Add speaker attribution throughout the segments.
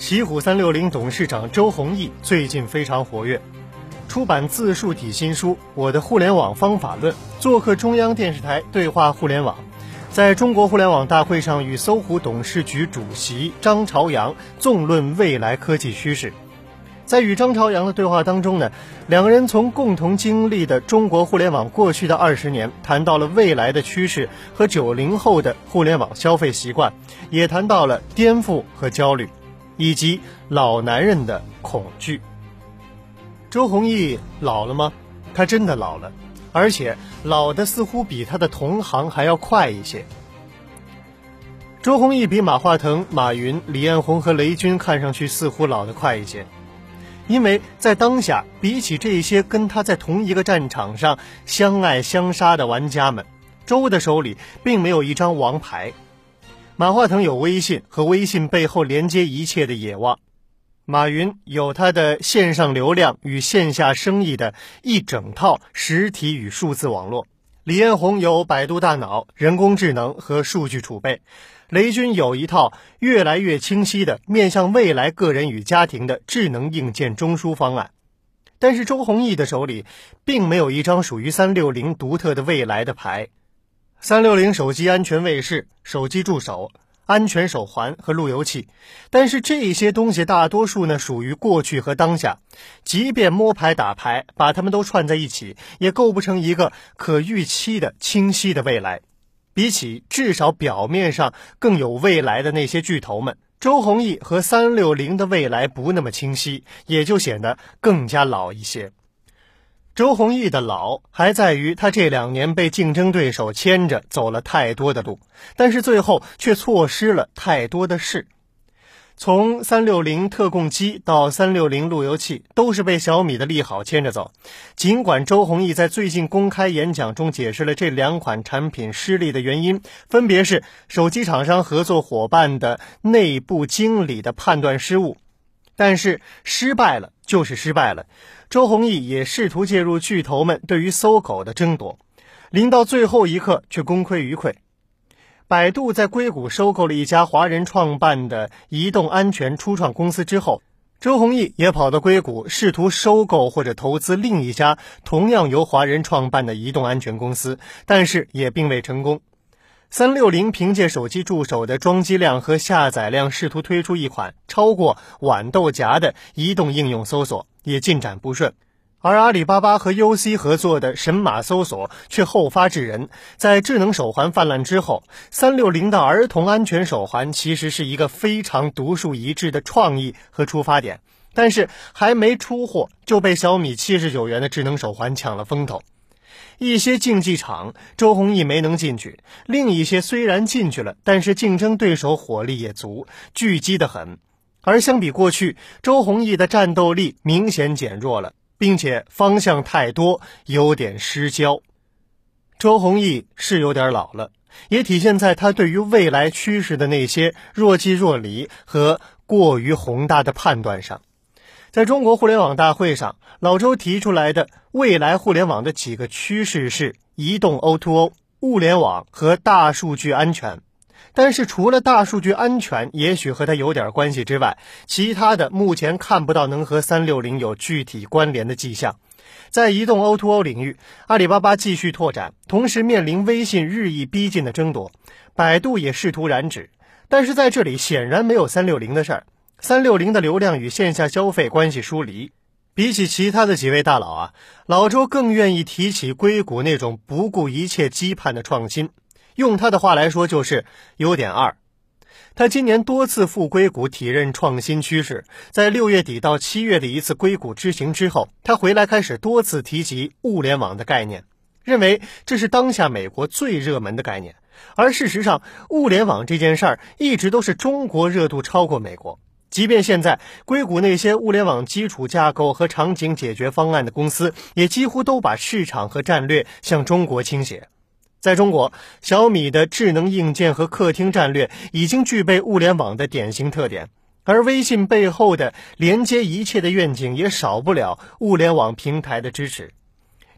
Speaker 1: 奇虎三六零董事长周鸿祎最近非常活跃，出版自述体新书《我的互联网方法论》，做客中央电视台对话互联网，在中国互联网大会上与搜狐董事局主席张朝阳纵论未来科技趋势。在与张朝阳的对话当中呢，两个人从共同经历的中国互联网过去的二十年，谈到了未来的趋势和九零后的互联网消费习惯，也谈到了颠覆和焦虑。以及老男人的恐惧。周鸿祎老了吗？他真的老了，而且老的似乎比他的同行还要快一些。周鸿祎比马化腾、马云、李彦宏和雷军看上去似乎老得快一些，因为在当下，比起这些跟他在同一个战场上相爱相杀的玩家们，周的手里并没有一张王牌。马化腾有微信和微信背后连接一切的野望，马云有他的线上流量与线下生意的一整套实体与数字网络，李彦宏有百度大脑、人工智能和数据储备，雷军有一套越来越清晰的面向未来个人与家庭的智能硬件中枢方案，但是周鸿祎的手里并没有一张属于三六零独特的未来的牌。三六零手机安全卫士、手机助手、安全手环和路由器，但是这些东西大多数呢属于过去和当下，即便摸牌打牌，把它们都串在一起，也构不成一个可预期的清晰的未来。比起至少表面上更有未来的那些巨头们，周鸿祎和三六零的未来不那么清晰，也就显得更加老一些。周鸿祎的老还在于他这两年被竞争对手牵着走了太多的路，但是最后却错失了太多的事。从三六零特供机到三六零路由器，都是被小米的利好牵着走。尽管周鸿祎在最近公开演讲中解释了这两款产品失利的原因，分别是手机厂商合作伙伴的内部经理的判断失误。但是失败了就是失败了，周鸿祎也试图介入巨头们对于搜狗的争夺，临到最后一刻却功亏一篑。百度在硅谷收购了一家华人创办的移动安全初创公司之后，周鸿祎也跑到硅谷试图收购或者投资另一家同样由华人创办的移动安全公司，但是也并未成功。三六零凭借手机助手的装机量和下载量，试图推出一款超过豌豆荚的移动应用搜索，也进展不顺。而阿里巴巴和 UC 合作的神马搜索却后发制人，在智能手环泛滥之后，三六零的儿童安全手环其实是一个非常独树一帜的创意和出发点，但是还没出货就被小米七十九元的智能手环抢了风头。一些竞技场，周鸿祎没能进去；另一些虽然进去了，但是竞争对手火力也足，聚集的很。而相比过去，周鸿祎的战斗力明显减弱了，并且方向太多，有点失焦。周鸿祎是有点老了，也体现在他对于未来趋势的那些若即若离和过于宏大的判断上。在中国互联网大会上，老周提出来的未来互联网的几个趋势是移动 O2O、物联网和大数据安全。但是除了大数据安全，也许和它有点关系之外，其他的目前看不到能和三六零有具体关联的迹象。在移动 O2O 领域，阿里巴巴继续拓展，同时面临微信日益逼近的争夺，百度也试图染指，但是在这里显然没有三六零的事儿。三六零的流量与线下消费关系疏离，比起其他的几位大佬啊，老周更愿意提起硅谷那种不顾一切羁绊的创新。用他的话来说，就是有点二。他今年多次赴硅谷体认创新趋势，在六月底到七月的一次硅谷之行之后，他回来开始多次提及物联网的概念，认为这是当下美国最热门的概念。而事实上，物联网这件事儿一直都是中国热度超过美国。即便现在，硅谷那些物联网基础架构和场景解决方案的公司，也几乎都把市场和战略向中国倾斜。在中国，小米的智能硬件和客厅战略已经具备物联网的典型特点，而微信背后的连接一切的愿景，也少不了物联网平台的支持。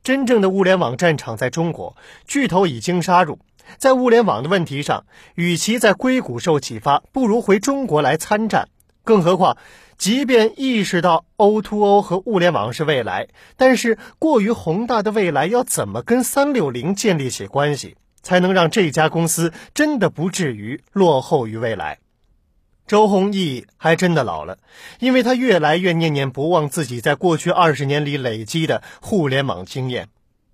Speaker 1: 真正的物联网战场在中国，巨头已经杀入。在物联网的问题上，与其在硅谷受启发，不如回中国来参战。更何况，即便意识到 O2O 和物联网是未来，但是过于宏大的未来要怎么跟三六零建立起关系，才能让这家公司真的不至于落后于未来？周鸿祎还真的老了，因为他越来越念念不忘自己在过去二十年里累积的互联网经验。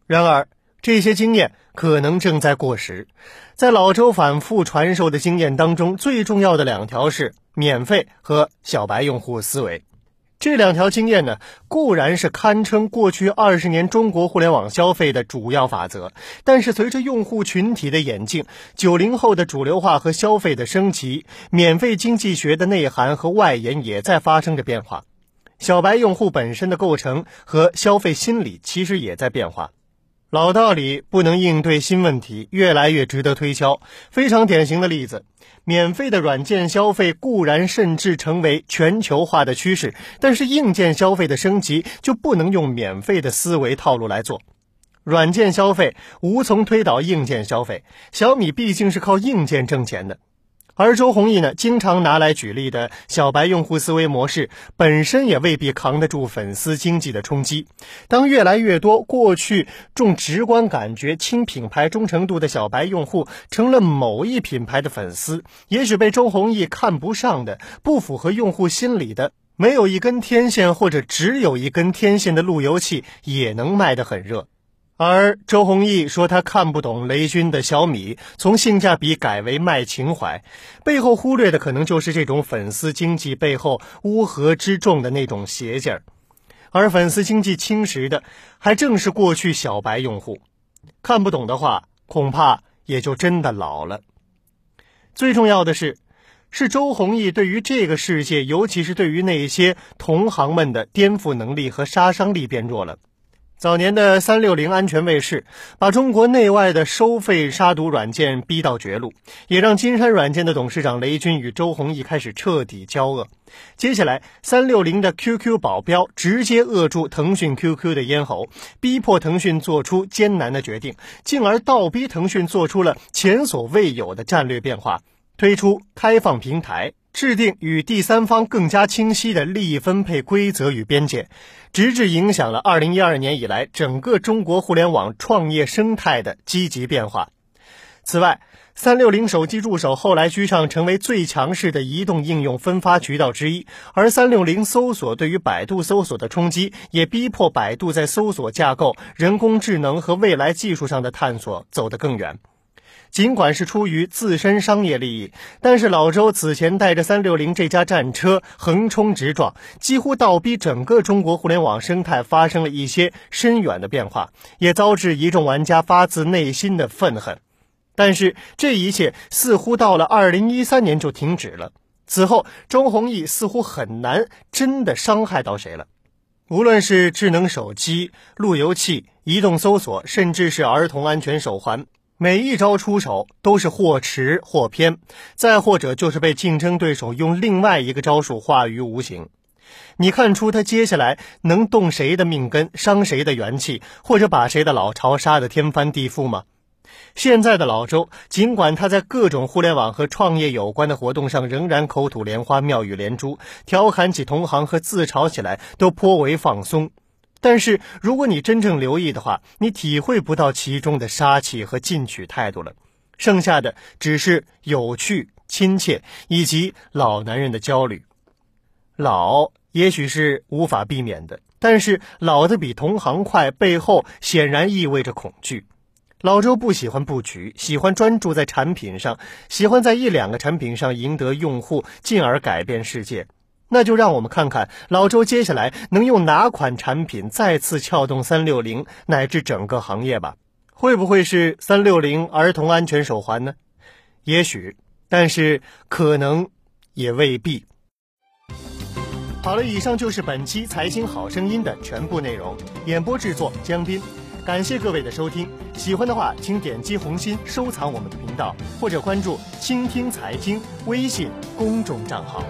Speaker 1: 然而，这些经验可能正在过时。在老周反复传授的经验当中，最重要的两条是免费和小白用户思维。这两条经验呢，固然是堪称过去二十年中国互联网消费的主要法则，但是随着用户群体的演进，九零后的主流化和消费的升级，免费经济学的内涵和外延也在发生着变化。小白用户本身的构成和消费心理其实也在变化。老道理不能应对新问题，越来越值得推敲。非常典型的例子，免费的软件消费固然甚至成为全球化的趋势，但是硬件消费的升级就不能用免费的思维套路来做。软件消费无从推倒硬件消费，小米毕竟是靠硬件挣钱的。而周鸿祎呢，经常拿来举例的小白用户思维模式，本身也未必扛得住粉丝经济的冲击。当越来越多过去重直观感觉、轻品牌忠诚度的小白用户成了某一品牌的粉丝，也许被周鸿祎看不上的、不符合用户心理的、没有一根天线或者只有一根天线的路由器，也能卖得很热。而周鸿祎说他看不懂雷军的小米从性价比改为卖情怀，背后忽略的可能就是这种粉丝经济背后乌合之众的那种邪劲儿，而粉丝经济侵蚀的还正是过去小白用户。看不懂的话，恐怕也就真的老了。最重要的是，是周鸿祎对于这个世界，尤其是对于那些同行们的颠覆能力和杀伤力变弱了。早年的三六零安全卫士，把中国内外的收费杀毒软件逼到绝路，也让金山软件的董事长雷军与周鸿祎开始彻底交恶。接下来，三六零的 QQ 保镖直接扼住腾讯 QQ 的咽喉，逼迫腾讯做出艰难的决定，进而倒逼腾讯做出了前所未有的战略变化，推出开放平台。制定与第三方更加清晰的利益分配规则与边界，直至影响了二零一二年以来整个中国互联网创业生态的积极变化。此外，三六零手机助手后来居上成为最强势的移动应用分发渠道之一，而三六零搜索对于百度搜索的冲击，也逼迫百度在搜索架构、人工智能和未来技术上的探索走得更远。尽管是出于自身商业利益，但是老周此前带着三六零这家战车横冲直撞，几乎倒逼整个中国互联网生态发生了一些深远的变化，也遭致一众玩家发自内心的愤恨。但是这一切似乎到了二零一三年就停止了。此后，周鸿祎似乎很难真的伤害到谁了。无论是智能手机、路由器、移动搜索，甚至是儿童安全手环。每一招出手都是或迟或偏，再或者就是被竞争对手用另外一个招数化于无形。你看出他接下来能动谁的命根，伤谁的元气，或者把谁的老巢杀得天翻地覆吗？现在的老周，尽管他在各种互联网和创业有关的活动上仍然口吐莲花、妙语连珠，调侃起同行和自嘲起来都颇为放松。但是，如果你真正留意的话，你体会不到其中的杀气和进取态度了。剩下的只是有趣、亲切以及老男人的焦虑。老也许是无法避免的，但是老的比同行快，背后显然意味着恐惧。老周不喜欢布局，喜欢专注在产品上，喜欢在一两个产品上赢得用户，进而改变世界。那就让我们看看老周接下来能用哪款产品再次撬动三六零乃至整个行业吧？会不会是三六零儿童安全手环呢？也许，但是可能也未必。好了，以上就是本期《财经好声音》的全部内容。演播制作江斌，感谢各位的收听。喜欢的话，请点击红心收藏我们的频道，或者关注“倾听财经”微信公众账号。